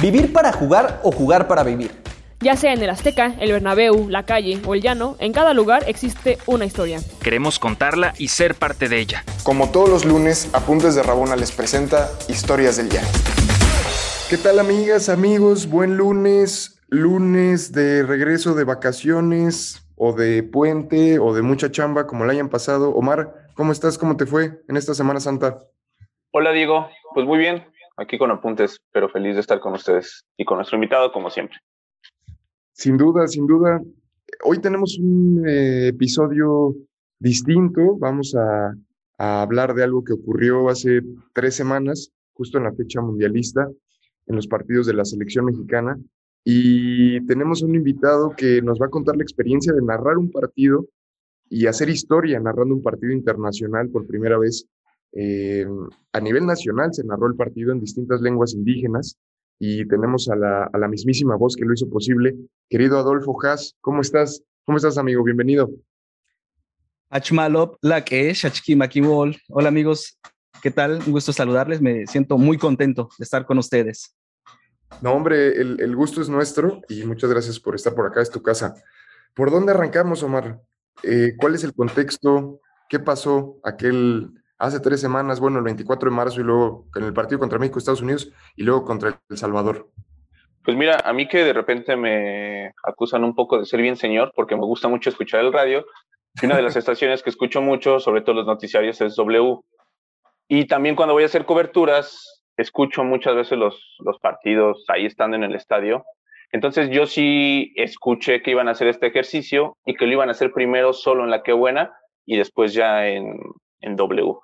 Vivir para jugar o jugar para vivir. Ya sea en el Azteca, el Bernabéu, la calle o el llano, en cada lugar existe una historia. Queremos contarla y ser parte de ella. Como todos los lunes, Apuntes de Rabona les presenta Historias del Llano. ¿Qué tal amigas, amigos? Buen lunes, lunes de regreso de vacaciones o de puente o de mucha chamba como la hayan pasado. Omar, ¿cómo estás? ¿Cómo te fue en esta Semana Santa? Hola Diego, pues muy bien, aquí con apuntes, pero feliz de estar con ustedes y con nuestro invitado como siempre. Sin duda, sin duda. Hoy tenemos un eh, episodio distinto. Vamos a, a, hablar de algo que ocurrió hace tres semanas, justo en la fecha mundialista, en los partidos de la selección mexicana. Y tenemos un invitado que nos va a contar la experiencia de narrar un partido y hacer historia narrando un partido internacional por primera vez. Eh, a nivel nacional se narró el partido en distintas lenguas indígenas y tenemos a la, a la mismísima voz que lo hizo posible. Querido Adolfo Haas, ¿cómo estás? ¿Cómo estás, amigo? Bienvenido. Achmalop, la que es, Hola, amigos. ¿Qué tal? Un gusto saludarles. Me siento muy contento de estar con ustedes. No, hombre, el, el gusto es nuestro y muchas gracias por estar por acá. Es tu casa. ¿Por dónde arrancamos, Omar? Eh, ¿Cuál es el contexto? ¿Qué pasó aquel hace tres semanas, bueno, el 24 de marzo y luego en el partido contra México, Estados Unidos y luego contra El Salvador? Pues mira, a mí que de repente me acusan un poco de ser bien señor porque me gusta mucho escuchar el radio. Y una de las estaciones que escucho mucho, sobre todo los noticiarios, es W. Y también cuando voy a hacer coberturas, escucho muchas veces los, los partidos ahí estando en el estadio. Entonces yo sí escuché que iban a hacer este ejercicio y que lo iban a hacer primero solo en la que buena y después ya en, en W.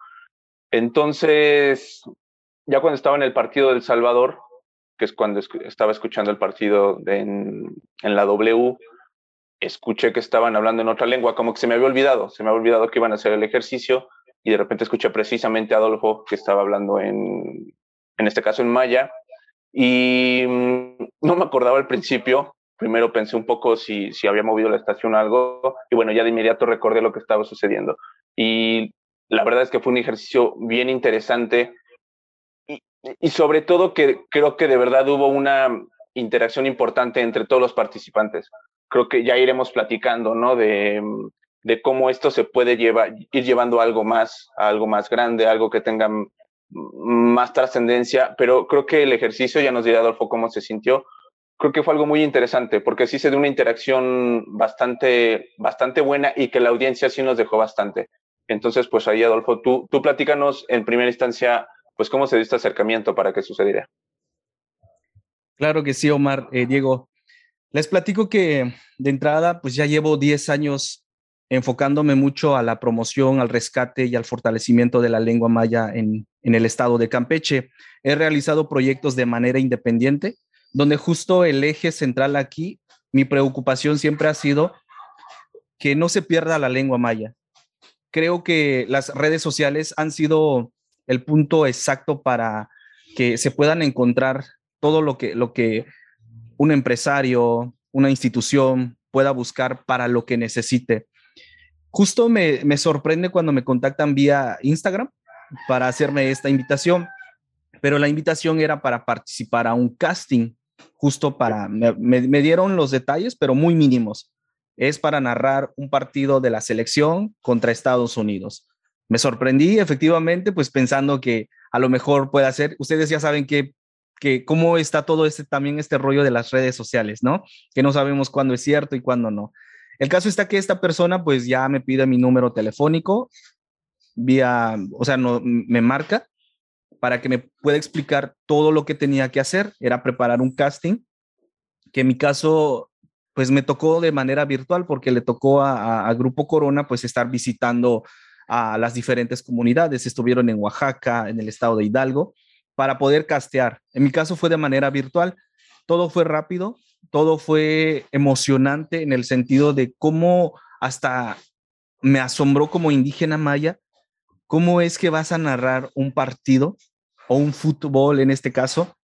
Entonces, ya cuando estaba en el partido del Salvador, que es cuando estaba escuchando el partido en, la W, escuché que estaban hablando en otra lengua, como que se me había olvidado, se me había olvidado que iban a hacer el ejercicio y de repente escuché precisamente a Adolfo que estaba hablando en, en este caso en maya y mm, no me acordaba al principio, primero pensé un poco si, si había movido la estación algo y bueno, ya de inmediato recordé lo que estaba sucediendo. Y la verdad es que fue un ejercicio bien interesante y, sobre todo que creo que de verdad hubo una interacción importante entre todos los participantes. Creo que ya iremos platicando, ¿no? De, de cómo esto se puede ir llevando algo más, algo más grande, algo que tenga más trascendencia, pero creo que el ejercicio, ya nos dirá Adolfo cómo se sintió, creo que fue algo muy interesante, porque sí se dio una interacción bastante, bastante buena y que la audiencia sí nos dejó bastante. Entonces, pues ahí, Adolfo, tú, tú platícanos en primera instancia, pues cómo se dio este acercamiento para que sucediera. Claro que sí, Omar, eh, Diego. Les platico que de entrada, pues ya llevo 10 años enfocándome mucho a la promoción, al rescate y al fortalecimiento de la lengua maya en, en el estado de Campeche. He realizado proyectos de manera independiente, donde justo el eje central aquí, mi preocupación siempre ha sido que no se pierda la lengua maya, creo que las redes sociales han sido el punto exacto para que se puedan encontrar todo lo que, lo que un empresario, una institución pueda buscar para lo que necesite. Justo me, me sorprende cuando me contactan vía Instagram para hacerme esta invitación, pero la invitación era para participar a un casting, justo para, me, me dieron los detalles, pero muy mínimos es para narrar un partido de la selección contra Estados Unidos. Me sorprendí efectivamente, pues pensando que a lo mejor puede ser, ustedes ya saben que, que cómo está todo este también este rollo de las redes sociales, ¿no? Que no sabemos cuándo es cierto y cuándo no. El caso está que esta persona pues ya me pide mi número telefónico vía, o sea, no, me marca para que me pueda explicar todo lo que tenía que hacer. Era preparar un casting, que en mi caso pues me tocó de manera virtual porque le tocó a, Grupo Corona pues estar visitando a las diferentes comunidades. Estuvieron en Oaxaca, en el estado de Hidalgo, para poder castear. En mi caso fue de manera virtual. Todo fue rápido, todo fue emocionante en el sentido de cómo hasta me asombró como indígena maya, cómo es que vas a narrar un partido o un fútbol en este caso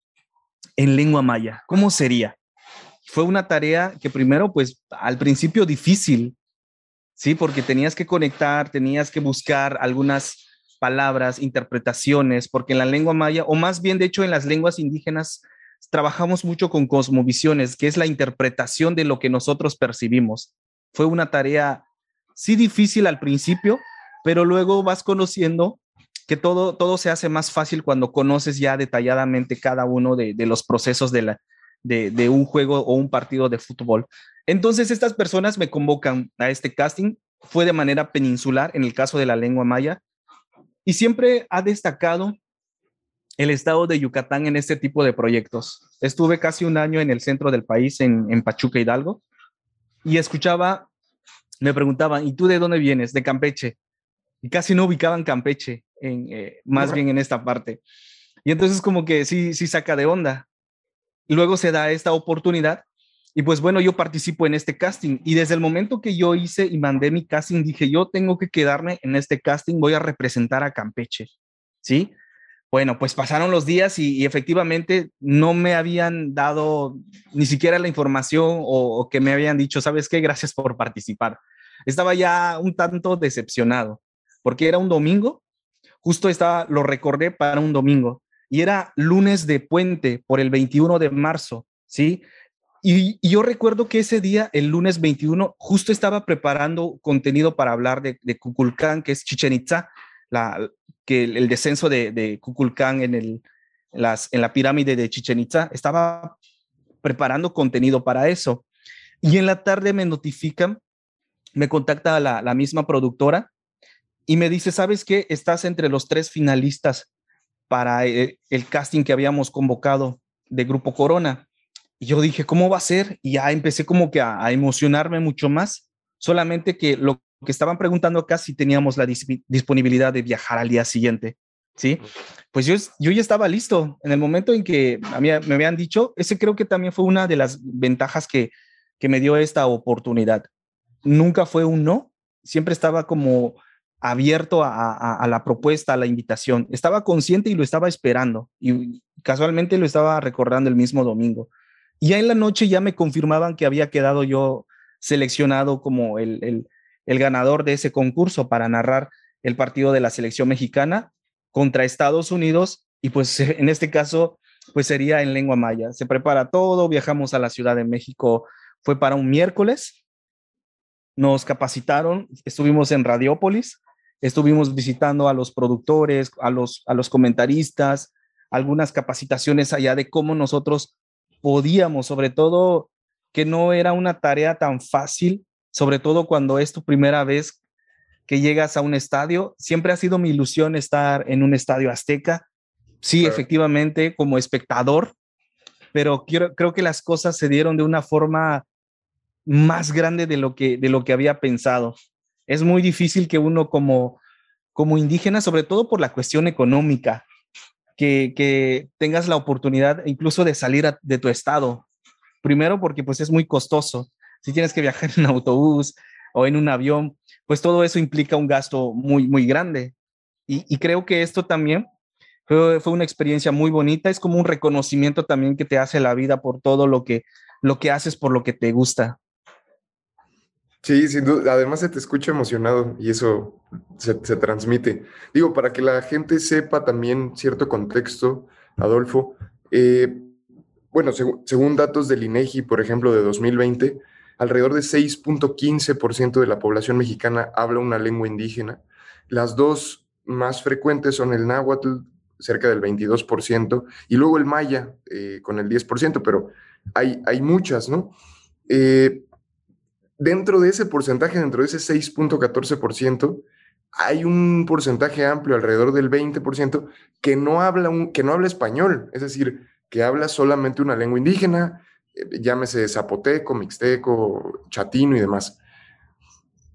en lengua maya. ¿Cómo sería? Fue una tarea que primero, pues al principio difícil, ¿sí? Porque tenías que conectar, tenías que buscar algunas palabras, interpretaciones, porque en la lengua maya, o más bien de hecho en las lenguas indígenas, trabajamos mucho con cosmovisiones, que es la interpretación de lo que nosotros percibimos. Fue una tarea, sí difícil al principio, pero luego vas conociendo que todo, todo se hace más fácil cuando conoces ya detalladamente cada uno de, los procesos de, la, de, de, un juego o un partido de fútbol. Entonces estas personas me convocan a este casting, fue de manera peninsular en el caso de la lengua maya, y siempre ha destacado el estado de Yucatán en este tipo de proyectos. Estuve casi un año en el centro del país, en, Pachuca Hidalgo, y escuchaba, me preguntaban, ¿y tú de dónde vienes? De Campeche. Y casi no ubicaban Campeche, en, eh, más bien en esta parte. Y entonces como que sí, sí saca de onda. Luego se da esta oportunidad y pues bueno, yo participo en este casting y desde el momento que yo hice y mandé mi casting, dije, yo tengo que quedarme en este casting, voy a representar a Campeche, ¿sí? Bueno, pues pasaron los días y, efectivamente no me habían dado ni siquiera la información o, que me habían dicho, ¿sabes qué? Gracias por participar. Estaba ya un tanto decepcionado porque era un domingo, justo estaba, lo recordé para un domingo y era lunes de puente por el 21 de marzo, ¿sí? Y, yo recuerdo que ese día, el lunes 21, justo estaba preparando contenido para hablar de, de que es Chichen Itza, la, que el, descenso de, de en, el, las, en la pirámide de Chichen Itza, estaba preparando contenido para eso. Y en la tarde me notifican, me contacta la, la misma productora y me dice, ¿sabes qué? Estás entre los tres finalistas para el, eh, el casting que habíamos convocado de Grupo Corona. Y yo dije, ¿cómo va a ser? Y ya empecé como que a, a emocionarme mucho más. Solamente que lo que estaban preguntando acá si teníamos la disponibilidad de viajar al día siguiente, ¿sí? Pues yo, yo ya estaba listo. En el momento en que a mí me habían dicho, ese creo que también fue una de las ventajas que, que me dio esta oportunidad. Nunca fue un no, siempre estaba como abierto a, a, la propuesta, a la invitación. Estaba consciente y lo estaba esperando y casualmente lo estaba recordando el mismo domingo. Y ya en la noche ya me confirmaban que había quedado yo seleccionado como el, el, el ganador de ese concurso para narrar el partido de la selección mexicana contra Estados Unidos y pues en este caso pues sería en lengua maya. Se prepara todo, viajamos a la Ciudad de México, fue para un miércoles, nos capacitaron, estuvimos en Radiópolis, estuvimos visitando a los productores, a los, a los comentaristas, algunas capacitaciones allá de cómo nosotros podíamos, sobre todo que no era una tarea tan fácil sobre todo cuando es tu primera vez que llegas a un estadio. Siempre ha sido mi ilusión estar en un estadio azteca. Sí, efectivamente, como espectador, pero quiero, creo que las cosas se dieron de una forma más grande de lo que, de lo que había pensado. Es muy difícil que uno como, como indígena, sobre todo por la cuestión económica, que, que tengas la oportunidad incluso de salir de tu estado. Primero porque pues es muy costoso si tienes que viajar en autobús o en un avión, pues todo eso implica un gasto muy, muy grande. Y, creo que esto también fue, fue, una experiencia muy bonita, es como un reconocimiento también que te hace la vida por todo lo que, lo que haces, por lo que te gusta. Sí, sin. Además se te escucha emocionado y eso se, transmite. Digo, para que la gente sepa también cierto contexto, Adolfo, eh, bueno, según datos del INEGI, por ejemplo, de 2020, alrededor de 6.15% de la población mexicana habla una lengua indígena. Las dos más frecuentes son el náhuatl, cerca del 22%, y luego el maya, eh, con el 10%, pero hay, hay muchas, ¿no? Eh, dentro de ese porcentaje, dentro de ese 6.14%, hay un porcentaje amplio, alrededor del 20%, que no habla, un, que no habla español, es decir, que habla solamente una lengua indígena, eh, llámese zapoteco, mixteco, chatino y demás.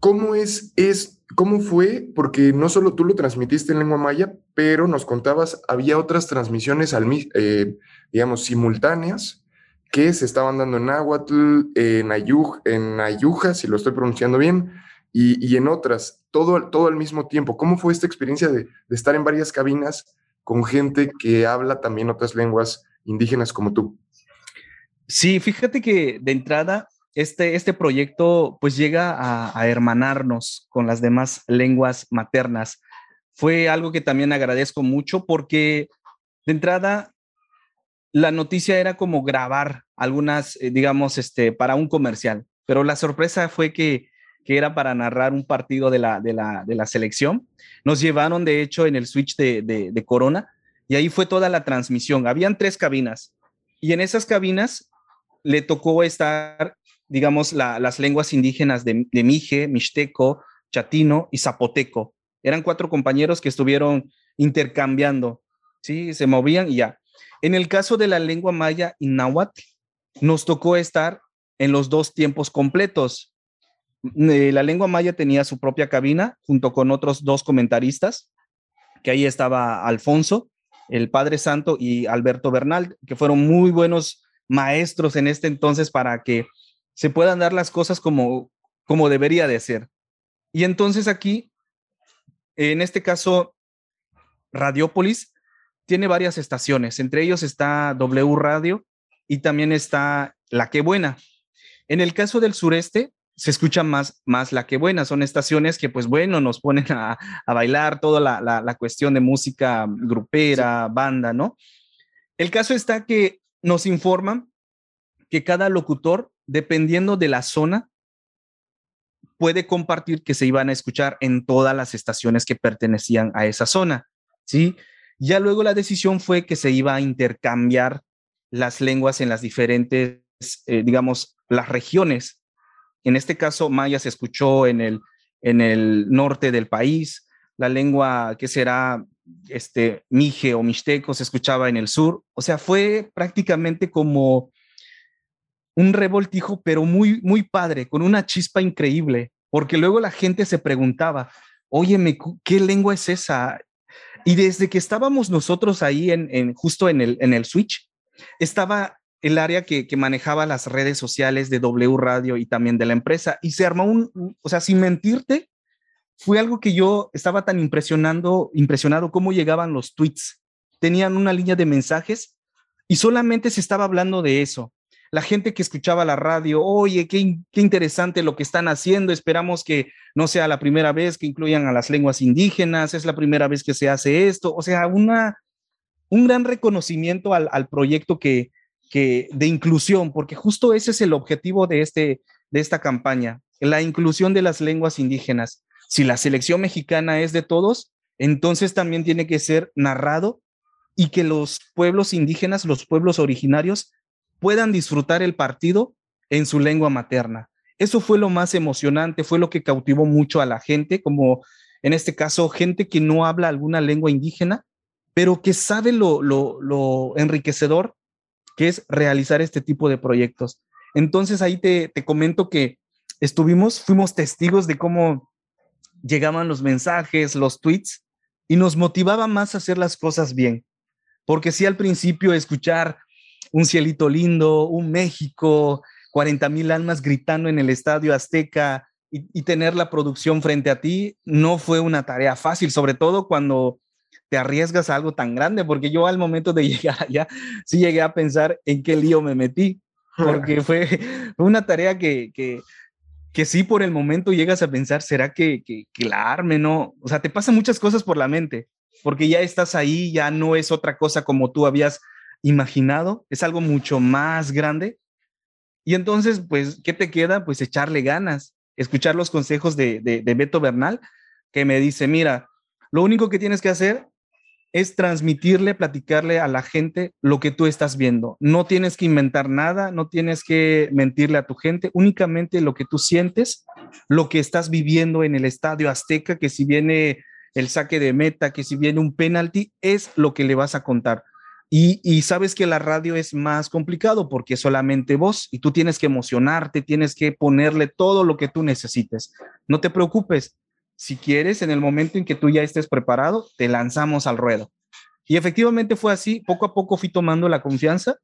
¿Cómo es, es, cómo fue? Porque no solo tú lo transmitiste en lengua maya, pero nos contabas, había otras transmisiones, eh, digamos, simultáneas que se estaban dando en náhuatl, en, Ayuj, en Ayuja, si lo estoy pronunciando bien, y, en otras, todo, todo al mismo tiempo. ¿Cómo fue esta experiencia de, de estar en varias cabinas con gente que habla también otras lenguas indígenas como tú? Sí, fíjate que de entrada este, este proyecto pues llega a, hermanarnos con las demás lenguas maternas. Fue algo que también agradezco mucho porque de entrada la noticia era como grabar algunas, eh, digamos, este, para un comercial, pero la sorpresa fue que, que era para narrar un partido de la, de la, de la selección. Nos llevaron, de hecho, en el switch de, de, Corona y ahí fue toda la transmisión. Habían tres cabinas y en esas cabinas le tocó estar, digamos, la, las lenguas indígenas de, de Mije, Mixteco, Chatino y Zapoteco. Eran cuatro compañeros que estuvieron intercambiando, ¿sí? Se movían y ya. En el caso de la lengua maya y náhuatl, nos tocó estar en los dos tiempos completos. Eh, la lengua maya tenía su propia cabina junto con otros dos comentaristas, que ahí estaba Alfonso, el Padre Santo y Alberto Bernal, que fueron muy buenos maestros en este entonces para que se puedan dar las cosas como, como debería de ser. Y entonces aquí, en este caso, Radiopolis tiene varias estaciones, entre ellos está W Radio y también está La Que Buena. En el caso del sureste, se escucha más, más La Que Buena, son estaciones que pues bueno, nos ponen a, a bailar toda la, la, cuestión de música grupera, banda, ¿no? El caso está que nos informan que cada locutor, dependiendo de la zona, puede compartir que se iban a escuchar en todas las estaciones que pertenecían a esa zona, ¿sí? Ya luego la decisión fue que se iba a intercambiar las lenguas en las diferentes, eh, digamos, las regiones. En este caso, maya se escuchó en el, en el norte del país, la lengua que será este mije o mixteco se escuchaba en el sur. O sea, fue prácticamente como un revoltijo, pero muy, muy padre, con una chispa increíble, porque luego la gente se preguntaba, óyeme, ¿qué lengua es esa? Y desde que estábamos nosotros ahí en, justo en el, en el switch, estaba el área que, que, manejaba las redes sociales de W Radio y también de la empresa. Y se armó un, o sea, sin mentirte, fue algo que yo estaba tan impresionando, impresionado cómo llegaban los tweets. Tenían una línea de mensajes y solamente se estaba hablando de eso. La gente que escuchaba la radio, oye, qué, qué interesante lo que están haciendo, esperamos que no sea la primera vez que incluyan a las lenguas indígenas, es la primera vez que se hace esto, o sea, una, un gran reconocimiento al, al proyecto que, que, de inclusión, porque justo ese es el objetivo de, este, de esta campaña, la inclusión de las lenguas indígenas. Si la selección mexicana es de todos, entonces también tiene que ser narrado y que los pueblos indígenas, los pueblos originarios, puedan disfrutar el partido en su lengua materna. Eso fue lo más emocionante, fue lo que cautivó mucho a la gente, como en este caso, gente que no habla alguna lengua indígena, pero que sabe lo, lo, lo enriquecedor que es realizar este tipo de proyectos. Entonces ahí te, te comento que estuvimos, fuimos testigos de cómo llegaban los mensajes, los tweets, y nos motivaba más a hacer las cosas bien. Porque si al principio escuchar un cielito lindo, un México, 40 mil almas gritando en el estadio Azteca y, y, tener la producción frente a ti, no fue una tarea fácil, sobre todo cuando te arriesgas a algo tan grande, porque yo al momento de llegar allá, sí llegué a pensar en qué lío me metí, porque fue una tarea que, que, que sí por el momento llegas a pensar, ¿será que, que, que la arme? No, o sea, te pasan muchas cosas por la mente, porque ya estás ahí, ya no es otra cosa como tú habías imaginado, es algo mucho más grande. Y entonces, pues, ¿qué te queda? Pues echarle ganas, escuchar los consejos de, de, de Beto Bernal, que me dice, mira, lo único que tienes que hacer es transmitirle, platicarle a la gente lo que tú estás viendo. No tienes que inventar nada, no tienes que mentirle a tu gente, únicamente lo que tú sientes, lo que estás viviendo en el estadio Azteca, que si viene el saque de meta, que si viene un penalti, es lo que le vas a contar. Y, sabes que la radio es más complicado porque solamente vos y tú tienes que emocionarte, tienes que ponerle todo lo que tú necesites. No te preocupes, si quieres, en el momento en que tú ya estés preparado, te lanzamos al ruedo. Y efectivamente fue así, poco a poco fui tomando la confianza.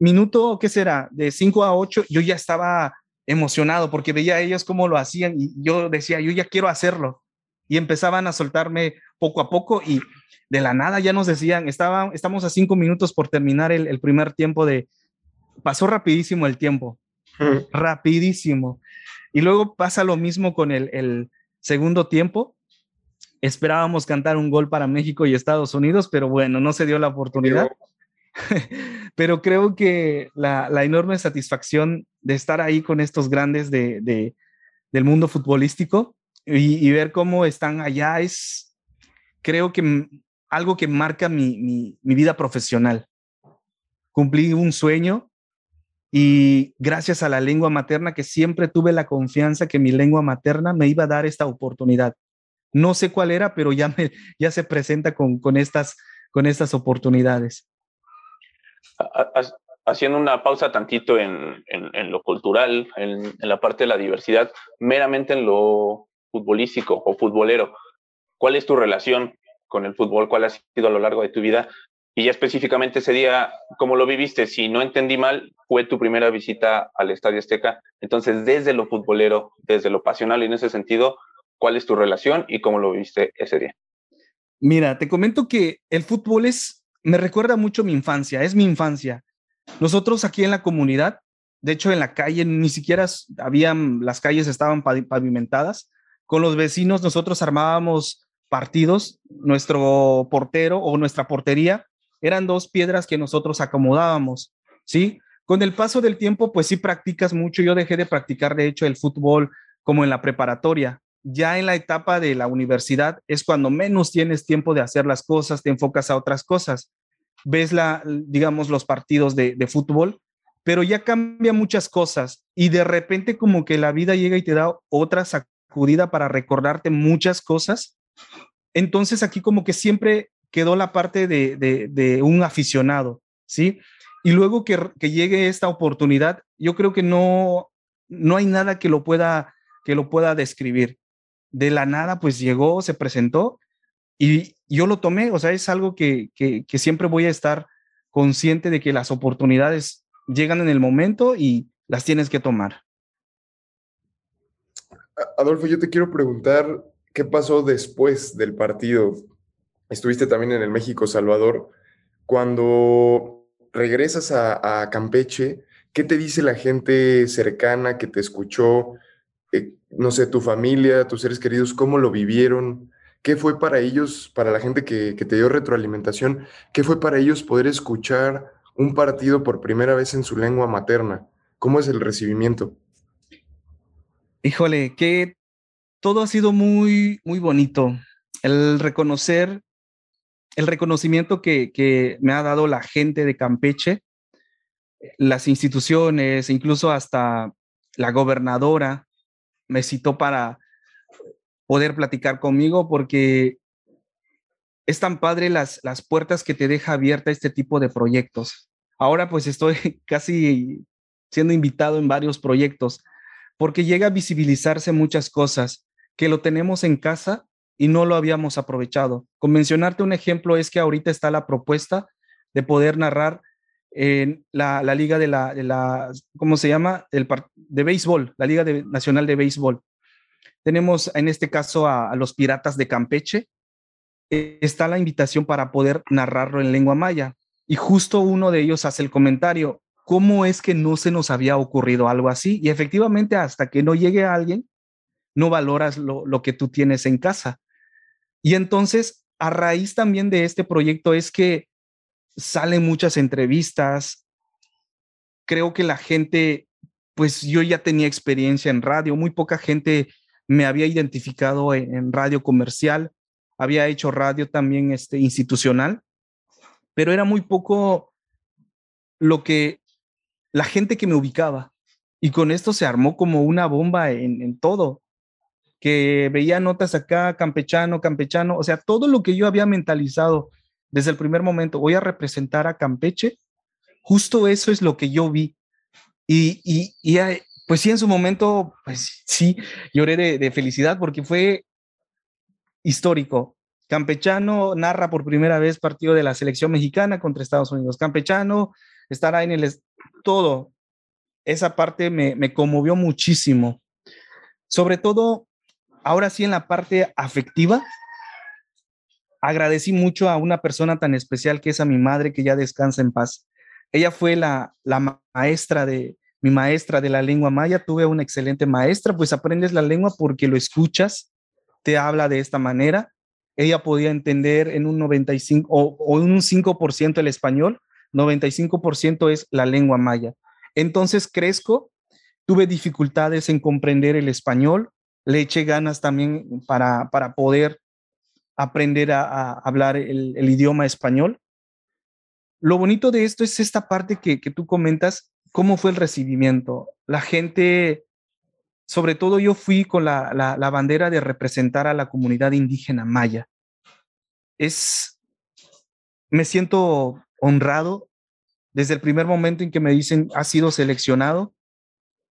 Minuto, ¿qué será? De 5 a 8, yo ya estaba emocionado porque veía a ellos cómo lo hacían y yo decía, yo ya quiero hacerlo. Y empezaban a soltarme poco a poco y de la nada ya nos decían, estaba, estamos a cinco minutos por terminar el, el primer tiempo de... Pasó rapidísimo el tiempo, mm. rapidísimo. Y luego pasa lo mismo con el, el, segundo tiempo. Esperábamos cantar un gol para México y Estados Unidos, pero bueno, no se dio la oportunidad. pero creo que la, enorme satisfacción de estar ahí con estos grandes de, del mundo futbolístico y, ver cómo están allá es, creo que algo que marca mi, mi vida profesional. Cumplí un sueño y gracias a la lengua materna que siempre tuve la confianza que mi lengua materna me iba a dar esta oportunidad. No sé cuál era, pero ya, me, ya se presenta con, con, estas, con estas oportunidades. Haciendo una pausa tantito en, en, lo cultural, en, en, la parte de la diversidad, meramente en lo futbolístico o futbolero, ¿cuál es tu relación con el fútbol? ¿Cuál ha sido a lo largo de tu vida? Y ya específicamente ese día, ¿cómo lo viviste? Si no entendí mal, fue tu primera visita al Estadio Azteca. Entonces, desde lo futbolero, desde lo pasional y en ese sentido, ¿cuál es tu relación y cómo lo viviste ese día? Mira, te comento que el fútbol es, me recuerda mucho mi infancia, es mi infancia. Nosotros aquí en la comunidad, de hecho en la calle, ni siquiera habían, las calles estaban pavimentadas. Con los vecinos nosotros armábamos partidos, nuestro portero o nuestra portería eran dos piedras que nosotros acomodábamos, ¿sí? Con el paso del tiempo, pues sí practicas mucho. Yo dejé de practicar, de hecho, el fútbol como en la preparatoria. Ya en la etapa de la universidad es cuando menos tienes tiempo de hacer las cosas, te enfocas a otras cosas. Ves la, digamos, los partidos de, de fútbol, pero ya cambia muchas cosas y de repente como que la vida llega y te da otra sacudida para recordarte muchas cosas. Entonces aquí como que siempre quedó la parte de, un aficionado, ¿sí? Y luego que, llegue esta oportunidad, yo creo que no, no hay nada que lo pueda que lo pueda describir. De la nada, pues llegó, se presentó y yo lo tomé, o sea, es algo que, que, siempre voy a estar consciente de que las oportunidades llegan en el momento y las tienes que tomar. Adolfo, yo te quiero preguntar qué pasó después del partido estuviste también en el México Salvador. Cuando regresas a, Campeche, ¿qué te dice la gente cercana que te escuchó? Eh, no sé, tu familia, tus seres queridos, ¿cómo lo vivieron? ¿Qué fue para ellos, para la gente que, que te dio retroalimentación, qué fue para ellos poder escuchar un partido por primera vez en su lengua materna? ¿Cómo es el recibimiento? Híjole, que todo ha sido muy, muy bonito. El reconocer el reconocimiento que, me ha dado la gente de Campeche, las instituciones, incluso hasta la gobernadora me citó para poder platicar conmigo porque es tan padre las, las puertas que te deja abierta este tipo de proyectos. Ahora pues estoy casi siendo invitado en varios proyectos porque llega a visibilizarse muchas cosas que lo tenemos en casa y no lo habíamos aprovechado. Con mencionarte un ejemplo es que ahorita está la propuesta de poder narrar en la, liga de la, de la, ¿cómo se llama? El, de béisbol, la Liga Nacional de Béisbol. Tenemos en este caso a, los Piratas de Campeche. está la invitación para poder narrarlo en lengua maya. Y justo uno de ellos hace el comentario, ¿cómo es que no se nos había ocurrido algo así? Y efectivamente, hasta que no llegue alguien, no valoras lo, lo que tú tienes en casa. Y entonces, a raíz también de este proyecto es que salen muchas entrevistas. Creo que la gente, pues yo ya tenía experiencia en radio, muy poca gente me había identificado en, radio comercial, había hecho radio también este, institucional, pero era muy poco lo que la gente que me ubicaba. Y con esto se armó como una bomba en, en todo que veía notas acá, campechano, campechano, o sea, todo lo que yo había mentalizado desde el primer momento, voy a representar a Campeche, justo eso es lo que yo vi. Y, y, pues sí, en su momento, pues sí, lloré de, de felicidad porque fue histórico. Campechano narra por primera vez partido de la selección mexicana contra Estados Unidos. Campechano estará en el... Todo. Esa parte me, me conmovió muchísimo. Sobre todo ahora sí en la parte afectiva, agradecí mucho a una persona tan especial que es a mi madre, que ya descansa en paz. Ella fue la, la maestra de, mi maestra de la lengua maya. Tuve una excelente maestra, pues aprendes la lengua porque lo escuchas, te habla de esta manera. Ella podía entender en un 95 o, o un 5% el español, 95% es la lengua maya. Entonces crezco, tuve dificultades en comprender el español, le eché ganas también para, para poder aprender a, hablar el, idioma español. Lo bonito de esto es esta parte que, tú comentas, cómo fue el recibimiento. La gente, sobre todo yo fui con la, la bandera de representar a la comunidad indígena maya. Es, me siento honrado desde el primer momento en que me dicen, has sido seleccionado.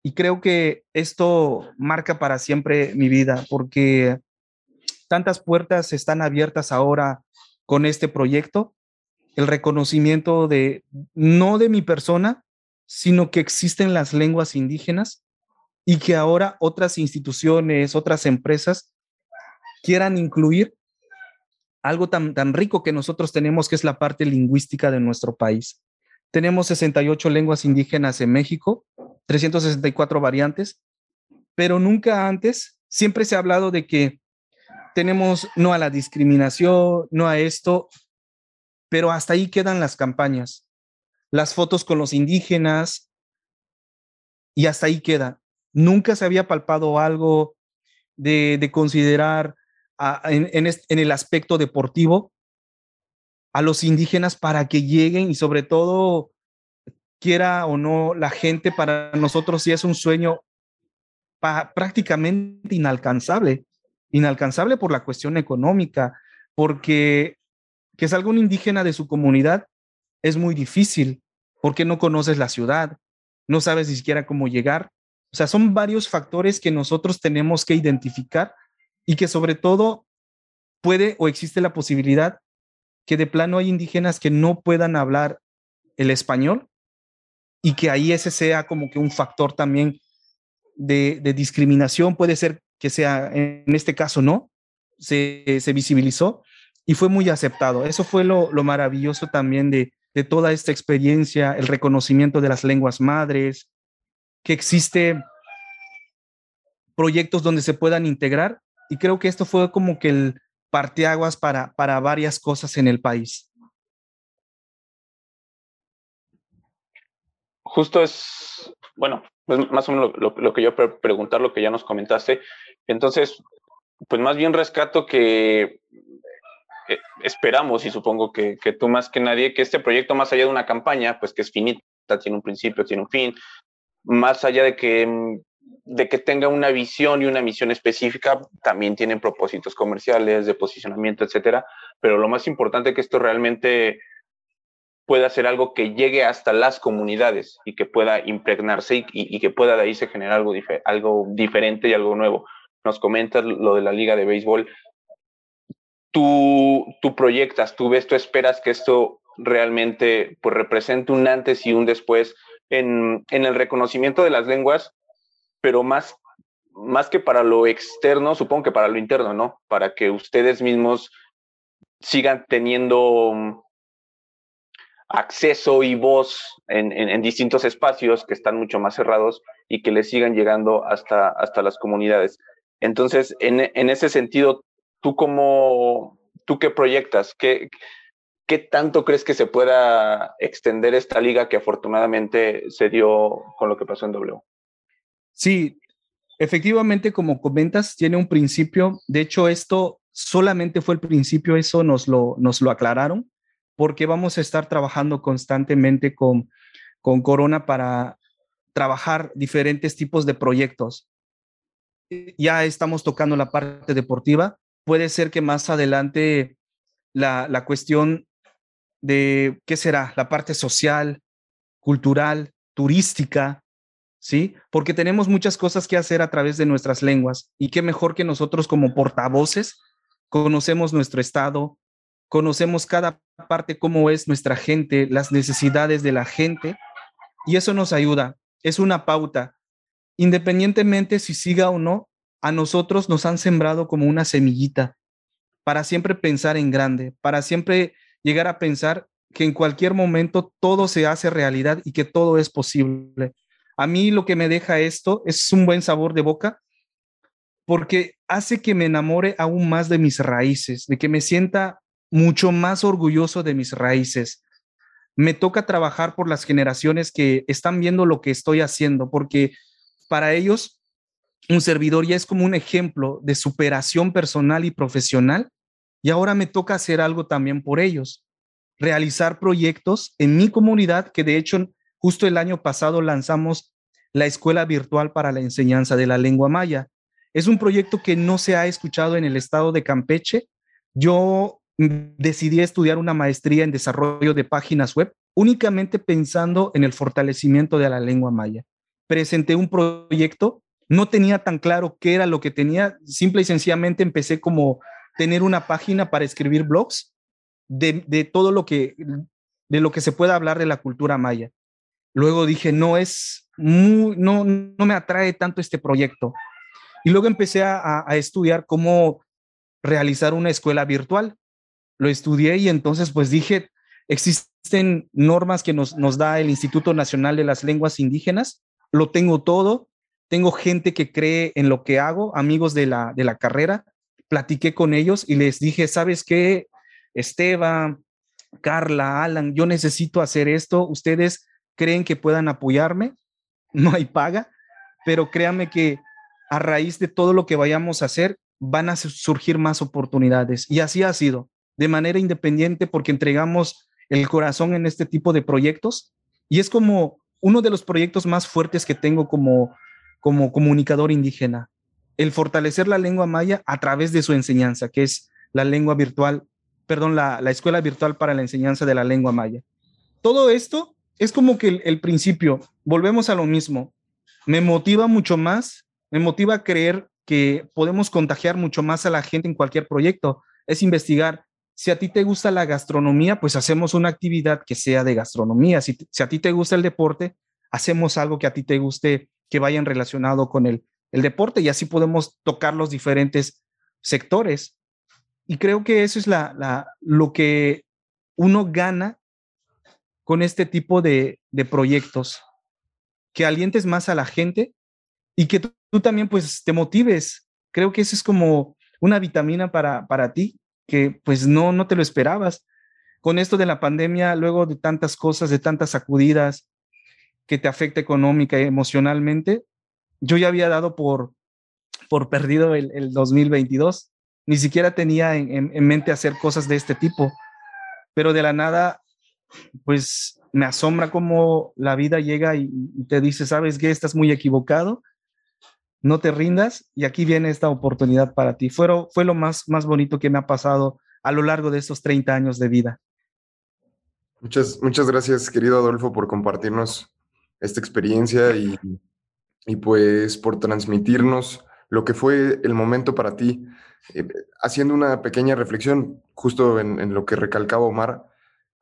Y creo que esto marca para siempre mi vida, porque tantas puertas están abiertas ahora con este proyecto. El reconocimiento de, no de mi persona, sino que existen las lenguas indígenas y que ahora otras instituciones, otras empresas quieran incluir algo tan, tan rico que nosotros tenemos, que es la parte lingüística de nuestro país. Tenemos 68 lenguas indígenas en México, 364 variantes, pero nunca antes, siempre se ha hablado de que tenemos no a la discriminación, no a esto, pero hasta ahí quedan las campañas, las fotos con los indígenas, y hasta ahí queda. Nunca se había palpado algo de, de considerar en, el aspecto deportivo a los indígenas para que lleguen y sobre todo quiera o no la gente, para nosotros sí es un sueño prácticamente inalcanzable, inalcanzable por la cuestión económica, porque que salga un indígena de su comunidad es muy difícil, porque no conoces la ciudad, no sabes ni siquiera cómo llegar. O sea, son varios factores que nosotros tenemos que identificar y que sobre todo puede o existe la posibilidad que de plano hay indígenas que no puedan hablar el español y que ahí ese sea como que un factor también de, discriminación, puede ser que sea, en este caso no, se, visibilizó y fue muy aceptado. Eso fue lo, maravilloso también de, de toda esta experiencia, el reconocimiento de las lenguas madres, que existe proyectos donde se puedan integrar y creo que esto fue como que el parteaguas para, para varias cosas en el país. Justo es, bueno, más o menos lo, que yo preguntar, lo que ya nos comentaste. Entonces, pues más bien rescato que eh, esperamos y supongo que, que, tú más que nadie, que este proyecto más allá de una campaña, pues que es finita, tiene un principio, tiene un fin, más allá de que mm, de que tenga una visión y una misión específica, también tienen propósitos comerciales, de posicionamiento, etcétera. Pero lo más importante es que esto realmente pueda ser algo que llegue hasta las comunidades y que pueda impregnarse y, que pueda de ahí se generar algo, algo diferente y algo nuevo. Nos comentas lo de la liga de béisbol. Tú, tú proyectas, tú ves, tú esperas que esto realmente pues, represente un antes y un después en, en el reconocimiento de las lenguas pero más, más que para lo externo, supongo que para lo interno, ¿no? Para que ustedes mismos sigan teniendo mm, acceso y voz en, en, distintos espacios que están mucho más cerrados y que les sigan llegando hasta, hasta las comunidades. Entonces, en, ese sentido, ¿tú cómo, tú qué proyectas? ¿Qué, ¿Qué tanto crees que se pueda extender esta liga que afortunadamente se dio con lo que pasó en W? Sí, efectivamente, como comentas, tiene un principio. De hecho, esto solamente fue el principio, eso nos lo, nos lo aclararon, porque vamos a estar trabajando constantemente con, con Corona para trabajar diferentes tipos de proyectos. Ya estamos tocando la parte deportiva. Puede ser que más adelante la, la cuestión de, ¿qué será? La parte social, cultural, turística, ¿sí? Porque tenemos muchas cosas que hacer a través de nuestras lenguas y qué mejor que nosotros como portavoces conocemos nuestro estado, conocemos cada parte, cómo es nuestra gente, las necesidades de la gente y eso nos ayuda, es una pauta. Independientemente si siga o no, a nosotros nos han sembrado como una semillita para siempre pensar en grande, para siempre llegar a pensar que en cualquier momento todo se hace realidad y que todo es posible. A mí lo que me deja esto es un buen sabor de boca porque hace que me enamore aún más de mis raíces, de que me sienta mucho más orgulloso de mis raíces. me toca trabajar por las generaciones que están viendo lo que estoy haciendo, porque para ellos un servidor ya es como un ejemplo de superación personal y profesional y ahora me toca hacer algo también por ellos, realizar proyectos en mi comunidad, que de hecho justo el año pasado lanzamos la Escuela Virtual para la Enseñanza de la Lengua Maya. Es un proyecto que no se ha escuchado en el estado de Campeche. Yo decidí estudiar una maestría en desarrollo de páginas web únicamente pensando en el fortalecimiento de la lengua maya. Presenté un proyecto, no tenía tan claro qué era lo que tenía, simple y sencillamente empecé como tener una página para escribir blogs de, todo lo que, de lo que se pueda hablar de la cultura maya. Luego dije, no es muy, no, no me atrae tanto este proyecto. Y luego empecé a, a estudiar cómo realizar una escuela virtual. Lo estudié y entonces pues dije, existen normas que nos, nos da el Instituto Nacional de las Lenguas Indígenas, lo tengo todo, tengo gente que cree en lo que hago, amigos de la, de la carrera, platiqué con ellos y les dije, ¿sabes qué? Esteban, Carla, Alan, yo necesito hacer esto, ustedes creen que puedan apoyarme, no hay paga, pero créanme que a raíz de todo lo que vayamos a hacer, van a surgir más oportunidades. Y así ha sido de manera independiente porque entregamos el corazón en este tipo de proyectos y es como uno de los proyectos más fuertes que tengo como, como comunicador indígena, el fortalecer la lengua maya a través de su enseñanza, que es la lengua virtual, perdón, la, escuela virtual para la enseñanza de la lengua maya. Todo esto es como que el, principio, volvemos a lo mismo, me motiva mucho más, me motiva creer que podemos contagiar mucho más a la gente en cualquier proyecto, es investigar si a ti te gusta la gastronomía, pues hacemos una actividad que sea de gastronomía. Si, a ti te gusta el deporte, hacemos algo que a ti te guste, que vayan relacionado con el, deporte y así podemos tocar los diferentes sectores. Y creo que eso es lo que uno gana con este tipo de, de proyectos, que alientes más a la gente y que tú, también pues te motives. Creo que eso es como una vitamina para, para ti que pues no, no te lo esperabas. Con esto de la pandemia, luego de tantas cosas, de tantas sacudidas que te afecta económica y emocionalmente, yo ya había dado por, por perdido el, el 2022. Ni siquiera tenía en, en, mente hacer cosas de este tipo. Pero de la nada, pues me asombra cómo la vida llega y, te dice, sabes que estás muy equivocado no te rindas y aquí viene esta oportunidad para ti. Fue, fue lo más, más bonito que me ha pasado a lo largo de estos 30 años de vida. Muchas, muchas gracias, querido Adolfo, por compartirnos esta experiencia y, y pues por transmitirnos lo que fue el momento para ti. Eh, haciendo una pequeña reflexión justo en, en, lo que recalcaba Omar,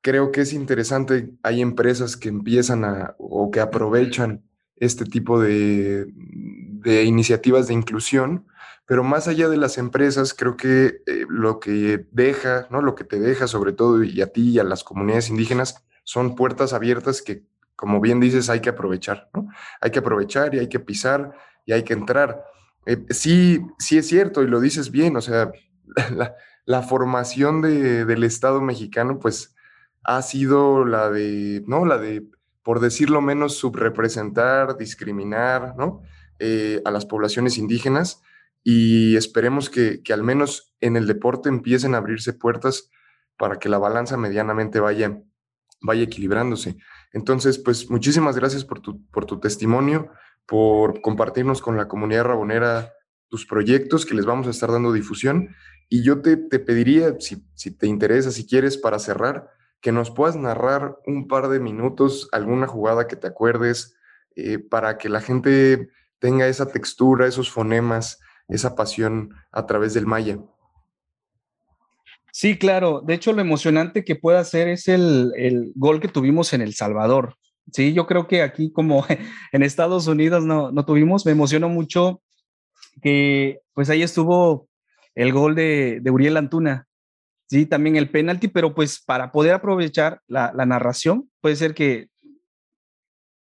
creo que es interesante, hay empresas que empiezan a o que aprovechan este tipo de, de iniciativas de inclusión, pero más allá de las empresas, creo que eh, lo que deja, ¿no? Lo que te deja sobre todo y a ti y a las comunidades indígenas son puertas abiertas que, como bien dices, hay que aprovechar, ¿no? Hay que aprovechar y hay que pisar y hay que entrar. Eh, sí, sí es cierto y lo dices bien, o sea, la, la formación de, del Estado mexicano, pues, ha sido la de, ¿no? La de, por decirlo menos, subrepresentar, discriminar, ¿no? Eh, a las poblaciones indígenas y esperemos que, que, al menos en el deporte empiecen a abrirse puertas para que la balanza medianamente vaya, vaya equilibrándose. Entonces, pues muchísimas gracias por tu, por tu testimonio, por compartirnos con la comunidad rabonera tus proyectos que les vamos a estar dando difusión. Y yo te, te pediría, si, si te interesa, si quieres, para cerrar, que nos puedas narrar un par de minutos, alguna jugada que te acuerdes, eh, para que la gente tenga esa textura, esos fonemas, esa pasión a través del maya. Sí, claro. De hecho, lo emocionante que puede hacer es el, el, gol que tuvimos en El Salvador. Sí, yo creo que aquí como en Estados Unidos no, no tuvimos, me emocionó mucho que pues ahí estuvo el gol de, de Uriel Antuna. Sí, también el penalti, pero pues para poder aprovechar la, la narración, puede ser que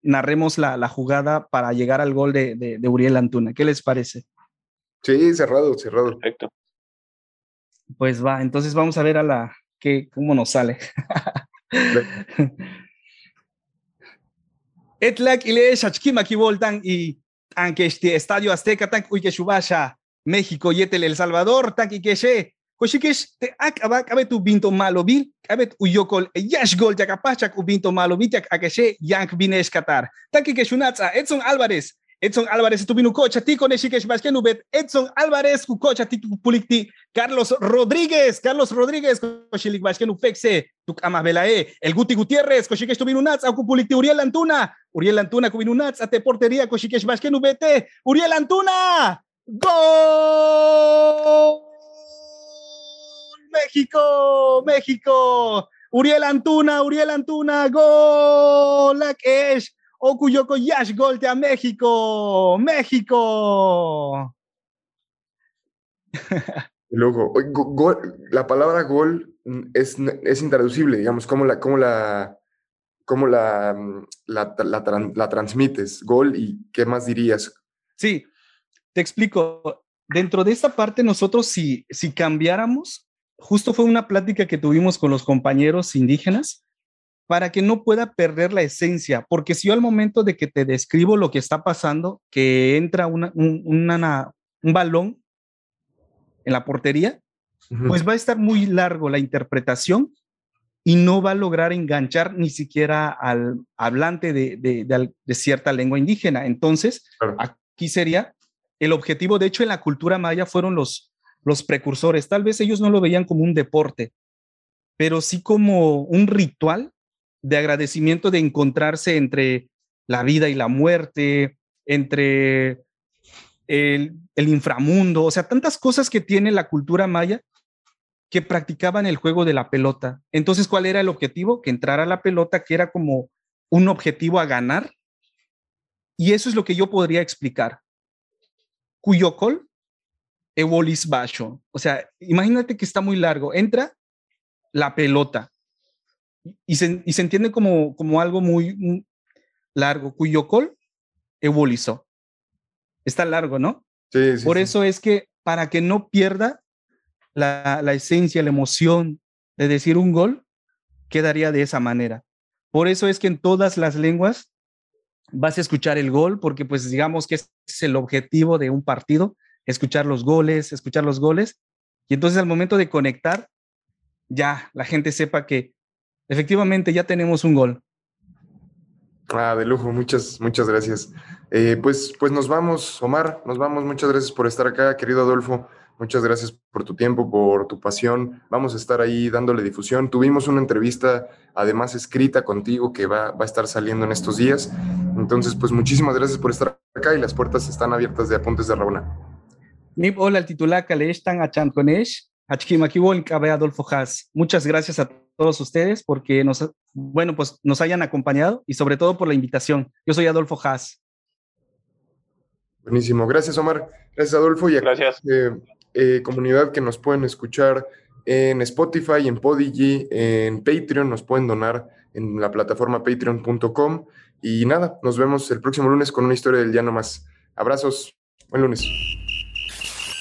narremos la, la, jugada para llegar al gol de, de, de, Uriel Antuna. ¿Qué les parece? Sí, cerrado, cerrado. Perfecto. Pues va, entonces vamos a ver a la que cómo nos sale. Etlak ile shachkima kivoltan y aunque este Estadio Azteca tan uy que shubasha México yetel El Salvador tan y koshikesh te ak abak abet tu binto malo bil abet uyokol yash gol ya kapachak u binto malo bitak akeshe yank bines Qatar tan que shunatza Edson Álvarez. Edson Álvarez tu binu cocha ti con shikesh basken ubet Edson Álvarez cocha ti tu pulikti. Carlos Rodríguez Carlos Rodríguez koshilik basken upexe tu amas belae el Guti Gutiérrez koshikesh tu binu nats pulikti. Uriel Antuna Uriel Antuna ku binu nats ate portería koshikesh basken ubete Uriel Antuna gol México, México. Uriel Antuna, Uriel Antuna, gol. Lakesh, Okuyoko Yash, gol a México, México. Go- gol- la palabra gol es, es intraducible, digamos, ¿cómo la, cómo la, cómo la, la, la tran- la transmites? Gol y ¿qué más dirías? Sí, te explico. Dentro de esta parte, nosotros si, si cambiáramos, justo fue una plática que tuvimos con los compañeros indígenas para que no pueda perder la esencia, porque si yo al momento de que te describo lo que está pasando, que entra una- un, una- un balón en la portería, pues va a estar muy largo la interpretación y no va a lograr enganchar ni siquiera al hablante de, de- de al- de cierta lengua indígena. Entonces, Claro. aquí sería el objetivo. De hecho, en la cultura maya fueron los, los precursores. Tal vez ellos no lo veían como un deporte, pero sí como un ritual de agradecimiento de encontrarse entre la vida y la muerte, entre el, inframundo, o sea, tantas cosas que tiene la cultura maya que practicaban el juego de la pelota. Entonces, ¿cuál era el objetivo? Que entrara la pelota, que era como un objetivo a ganar. Y eso es lo que yo podría explicar. Cuyocol, Ewolis Basho. O sea, imagínate que está muy largo. Entra la pelota y se, y se entiende como, como algo muy largo. Cuyocol, Ebolizó. Está largo, ¿no? Sí, sí, Por sí. eso es que para que no pierda la, la esencia, la emoción de decir un gol, quedaría de esa manera. Por eso es que en todas las lenguas vas a escuchar el gol, porque pues digamos que es el objetivo de un partido, escuchar los goles, escuchar los goles, y entonces al momento de conectar, ya la gente sepa que efectivamente ya tenemos un gol. Ah, de lujo, muchas, muchas gracias. Eh, pues, pues nos vamos, Omar, nos vamos. Muchas gracias por estar acá, querido Adolfo. Muchas gracias por tu tiempo, por tu pasión. Vamos a estar ahí dándole difusión. Tuvimos una entrevista, además escrita contigo, que va, va a estar saliendo en estos días. Entonces, pues muchísimas gracias por estar acá y las puertas están abiertas de Apuntes de Rabona. Nip hola el titular Kaleshtan Achan Konesh, Achkimakiwol Kabe Adolfo Haas. Muchas gracias a todos ustedes porque nos, bueno, pues nos hayan acompañado y sobre todo por la invitación. Yo soy Adolfo Haas. Buenísimo. Gracias, Omar. Gracias, Adolfo. Y a Gracias. eh, eh, comunidad que nos pueden escuchar en Spotify, en Podigy, en Patreon, nos pueden donar en la plataforma patreon.com. Y nada, nos vemos el próximo lunes con una historia del llano más. Abrazos. Buen lunes.